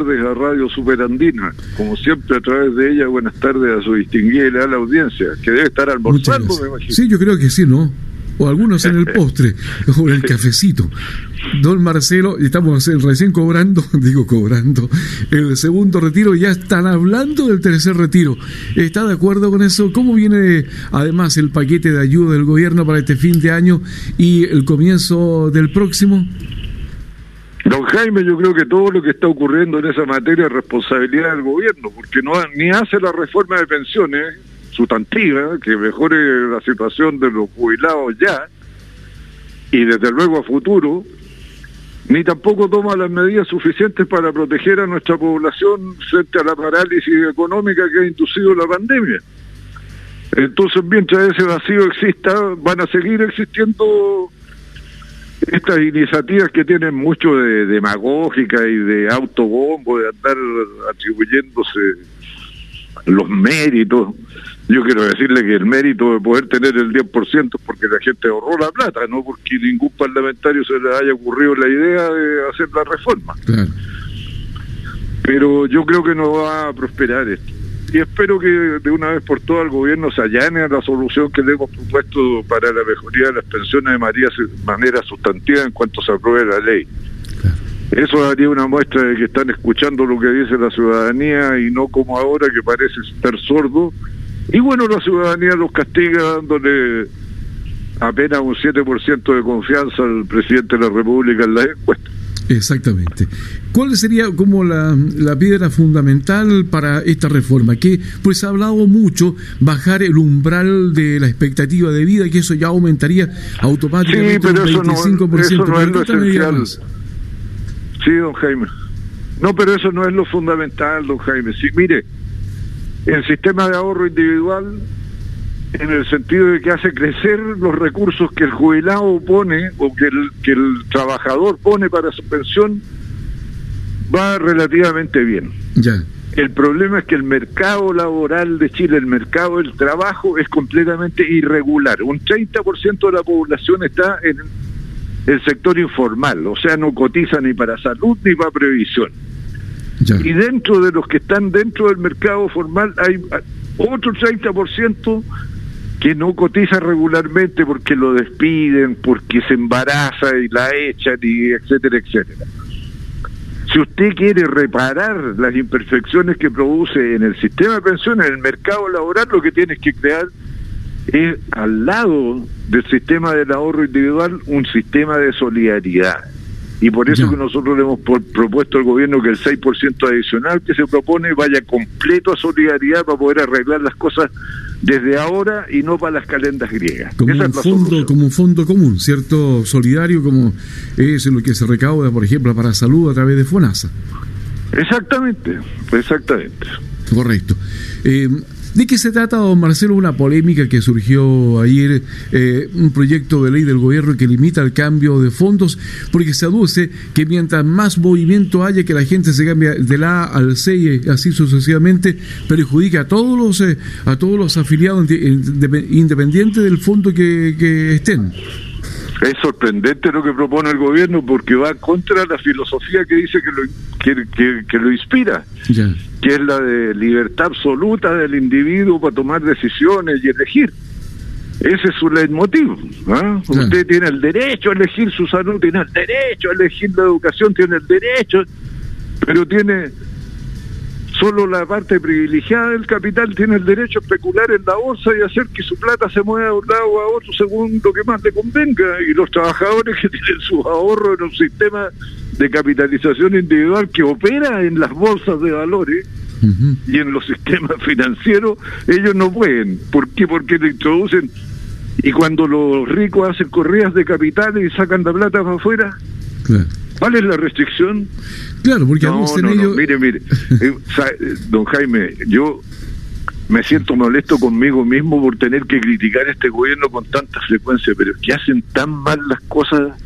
tardes a Radio Superandina. Como siempre, a través de ella, buenas tardes a su distinguida y leal audiencia, que debe estar almorzando, me imagino. Sí, yo creo que sí, ¿no? O algunos en el postre, o en el cafecito. Don Marcelo, estamos recién cobrando, digo cobrando, el segundo retiro, ya están hablando del tercer retiro. ¿Está de acuerdo con eso? ¿Cómo viene además el paquete de ayuda del gobierno para este fin de año y el comienzo del próximo? Don Jaime, yo creo que todo lo que está ocurriendo en esa materia es responsabilidad del gobierno, porque no ni hace la reforma de pensiones sustantiva que mejore la situación de los jubilados ya y desde luego a futuro, ni tampoco toma las medidas suficientes para proteger a nuestra población frente a la parálisis económica que ha inducido la pandemia. Entonces, mientras ese vacío exista, van a seguir existiendo estas iniciativas que tienen mucho de demagógica y de autobombo, de andar atribuyéndose los méritos. Yo quiero decirle que el mérito de poder tener el 10% es porque la gente ahorró la plata, no porque ningún parlamentario se le haya ocurrido la idea de hacer la reforma. Pero yo creo que no va a prosperar esto y espero que de una vez por todas el gobierno se allane a la solución que le hemos propuesto para la mejoría de las pensiones de manera sustantiva en cuanto se apruebe la ley. Eso daría una muestra de que están escuchando lo que dice la ciudadanía y no como ahora que parece estar sordo. Y bueno, la ciudadanía los castiga dándole apenas un 7% de confianza al presidente de la República en la encuesta. Exactamente. ¿Cuál sería como la, piedra fundamental para esta reforma? Que pues ha hablado mucho bajar el umbral de la expectativa de vida, que eso ya aumentaría automáticamente sí, pero un 25%. Eso no, es lo esencial. Sí, don Jaime. No, pero eso no es lo fundamental, don Jaime. Sí, mire, el sistema de ahorro individual en el sentido de que hace crecer los recursos que el jubilado pone o que el, que el trabajador pone para su pensión, va relativamente bien. Ya. El problema es que el mercado laboral de Chile, el mercado del trabajo, es completamente irregular. Un 30% de la población está en el sector informal, o sea, no cotiza ni para salud ni para previsión. Y dentro de los que están dentro del mercado formal hay otro 30% que no cotiza regularmente porque lo despiden, porque se embaraza y la echan, y etcétera, etcétera. Si usted quiere reparar las imperfecciones que produce en el sistema de pensiones, en el mercado laboral, lo que tiene que crear es al lado del sistema del ahorro individual un sistema de solidaridad. Y por eso que nosotros le hemos propuesto al gobierno que el 6% adicional que se propone vaya completo a solidaridad para poder arreglar las cosas desde ahora y no para las calendas griegas. Como un fondo, como un fondo común, ¿cierto? Solidario, como es lo que se recauda, por ejemplo, para salud a través de FONASA. Exactamente, exactamente. Correcto. Eh, ¿De qué se trata, don Marcelo? Una polémica que surgió ayer, eh, un proyecto de ley del gobierno que limita el cambio de fondos, porque se aduce que mientras más movimiento haya, que la gente se cambie de la A al C y así sucesivamente, perjudica a todos los, eh, a todos los afiliados independientes del fondo que, que estén. Es sorprendente lo que propone el gobierno porque va contra la filosofía que dice que lo, que, que, lo inspira, que es la de libertad absoluta del individuo para tomar decisiones y elegir. Ese es su leitmotiv. ¿ah? Usted tiene el derecho a elegir su salud, tiene el derecho a elegir la educación, tiene el derecho, pero tiene Solo la parte privilegiada del capital tiene el derecho a especular en la bolsa y hacer que su plata se mueva de un lado a otro según lo que más le convenga. Y los trabajadores que tienen sus ahorros en un sistema de capitalización individual que opera en las bolsas de valores y en los sistemas financieros, ellos no pueden. ¿Por qué? Porque le introducen. Y cuando los ricos hacen corridas de capitales y sacan la plata para afuera, ¿cuál es la restricción? Claro, porque no, no, mire, mire, eh, eh, don Jaime, yo me siento molesto conmigo mismo por tener que criticar a este gobierno con tanta frecuencia, pero es que hacen tan mal las cosas.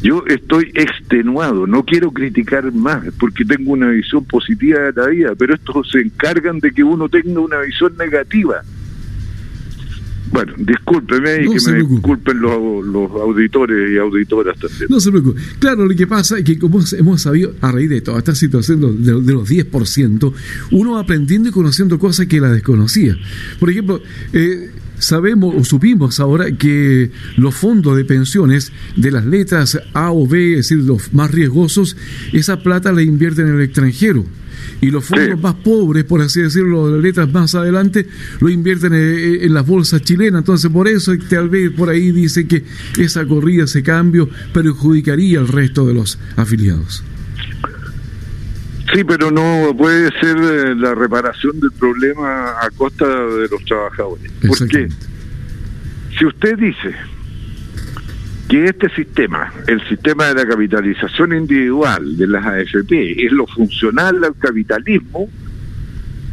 Yo estoy extenuado, no quiero criticar más porque tengo una visión positiva de la vida, pero estos se encargan de que uno tenga una visión negativa. Bueno, discúlpeme y que me disculpen los, auditores y auditoras también. No se preocupe. Claro, lo que pasa es que como hemos sabido, a raíz de toda esta situación de, de los 10%, uno va aprendiendo y conociendo cosas que la desconocía. Por ejemplo, eh, sabemos o supimos ahora que los fondos de pensiones de las letras A o B, es decir, los más riesgosos, esa plata la invierten en el extranjero y los fondos más pobres, por así decirlo, de letras más adelante, lo invierten en, las bolsas chilenas. Entonces, por eso tal vez por ahí dice que esa corrida, ese cambio, perjudicaría al resto de los afiliados. Sí, pero no puede ser eh, la reparación del problema a costa de los trabajadores. Porque si usted dice que este sistema, el sistema de la capitalización individual de las AFP, es lo funcional al capitalismo,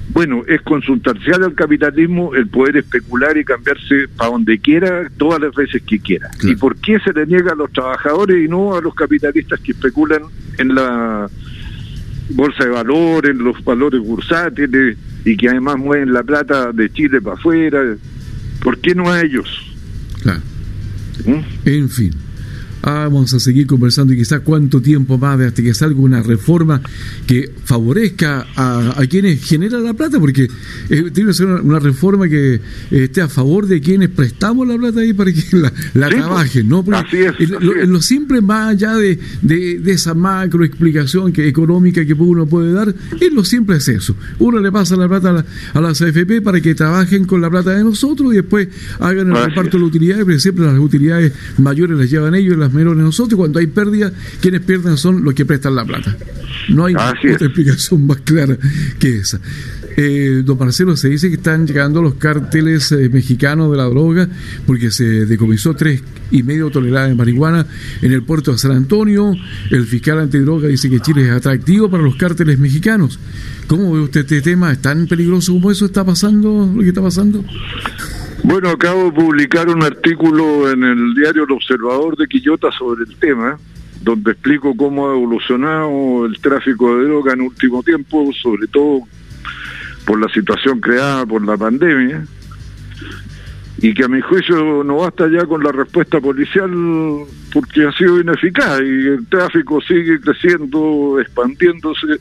bueno, es consultancial al capitalismo el poder especular y cambiarse para donde quiera, todas las veces que quiera. ¿Y por qué se le niega a los trabajadores y no a los capitalistas que especulan en la bolsa de valores, en los valores bursátiles y que además mueven la plata de Chile para afuera? ¿Por qué no a ellos? En fin. Ah, vamos a seguir conversando y quizás cuánto tiempo más hasta que salga una reforma que favorezca a, quienes generan la plata, porque eh, tiene que ser una, reforma que eh, esté a favor de quienes prestamos la plata ahí para que la, pues. trabajen, ¿no? Porque lo, simple, más allá de, de, esa macro explicación que, económica que uno puede dar, es lo simple es eso. Uno le pasa la plata a, las AFP para que trabajen con la plata de nosotros y después hagan el reparto de las utilidades, pero siempre las utilidades mayores las llevan ellos las menos nosotros. Cuando hay pérdida, quienes pierden son los que prestan la plata. No hay otra explicación más clara que esa. Eh, don Marcelo, se dice que están llegando los cárteles eh, mexicanos de la droga porque se decomisó tres y medio toneladas de marihuana en el puerto de San Antonio. El fiscal antidroga dice que Chile es atractivo para los cárteles mexicanos. ¿Cómo ve usted este tema? ¿Es tan peligroso como eso está pasando, lo que está pasando? Bueno, acabo de publicar un artículo en el diario El Observador de Quillota sobre el tema, donde explico cómo ha evolucionado el tráfico de droga en último tiempo, sobre todo por la situación creada por la pandemia, y que a mi juicio no basta ya con la respuesta policial porque ha sido ineficaz y el tráfico sigue creciendo, expandiéndose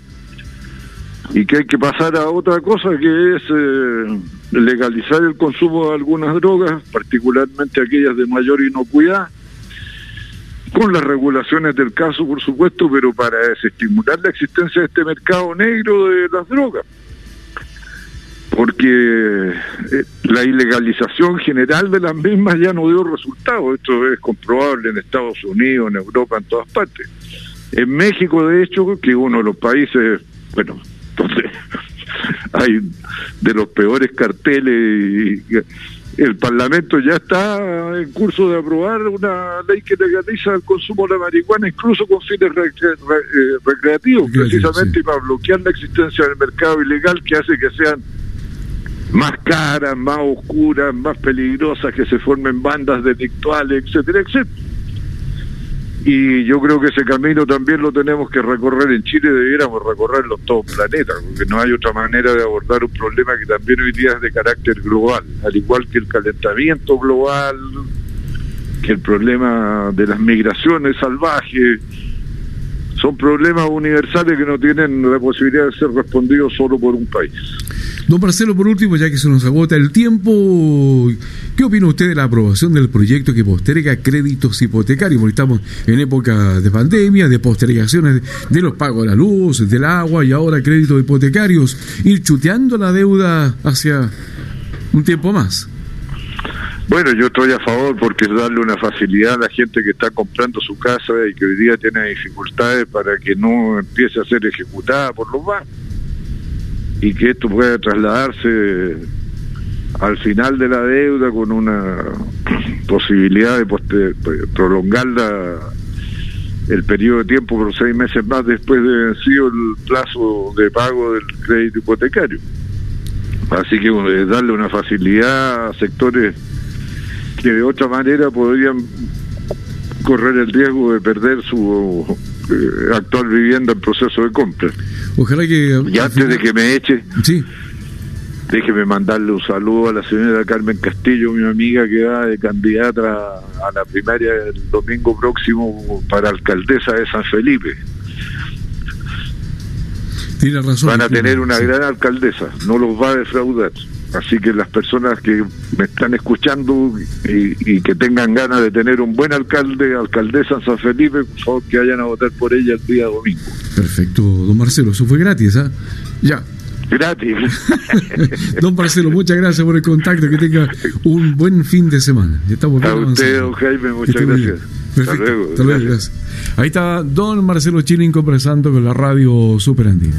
y que hay que pasar a otra cosa que es eh, legalizar el consumo de algunas drogas, particularmente aquellas de mayor inocuidad, con las regulaciones del caso, por supuesto, pero para desestimular la existencia de este mercado negro de las drogas. Porque eh, la ilegalización general de las mismas ya no dio resultado. Esto es comprobable en Estados Unidos, en Europa, en todas partes. En México, de hecho, que uno de los países, bueno, donde hay de los peores carteles y el Parlamento ya está en curso de aprobar una ley que legaliza el consumo de la marihuana incluso con fines eh, recreativos, precisamente para bloquear la existencia del mercado ilegal que hace que sean más caras, más oscuras, más peligrosas, que se formen bandas delictuales, etcétera, etcétera y yo creo que ese camino también lo tenemos que recorrer en Chile, debiéramos recorrerlo en todo el planeta, porque no hay otra manera de abordar un problema que también hoy día es de carácter global, al igual que el calentamiento global, que el problema de las migraciones salvajes, son problemas universales que no tienen la posibilidad de ser respondidos solo por un país. Don Marcelo, por último, ya que se nos agota el tiempo, ¿qué opina usted de la aprobación del proyecto que posterga créditos hipotecarios? Porque estamos en época de pandemia, de postergaciones de los pagos de la luz, del agua y ahora créditos hipotecarios, ir chuteando la deuda hacia un tiempo más. Bueno, yo estoy a favor porque es darle una facilidad a la gente que está comprando su casa y que hoy día tiene dificultades para que no empiece a ser ejecutada por los bancos y que esto pueda trasladarse al final de la deuda con una posibilidad de prolongar el periodo de tiempo por seis meses más después de vencido el plazo de pago del crédito hipotecario. Así que darle una facilidad a sectores que de otra manera podrían correr el riesgo de perder su actual vivienda en proceso de compra. Ojalá que... Y antes de que me eche... Sí. déjeme mandarle un saludo a la señora Carmen Castillo, mi amiga que va de candidata a la primaria el domingo próximo para alcaldesa de San Felipe. Tiene razón. Van a tener una gran alcaldesa, no los va a defraudar. Así que las personas que me están escuchando y, que tengan ganas de tener un buen alcalde, alcaldesa en San Felipe, por favor que vayan a votar por ella el día domingo. Perfecto, don Marcelo, eso fue gratis, ¿ah? Ya. Gratis. don Marcelo, muchas gracias por el contacto, que tenga un buen fin de semana. Estamos a usted, don Jaime, muchas gracias. Hasta luego. Hasta luego, gracias. Ahí está don Marcelo Chilin conversando con la radio Super Andina.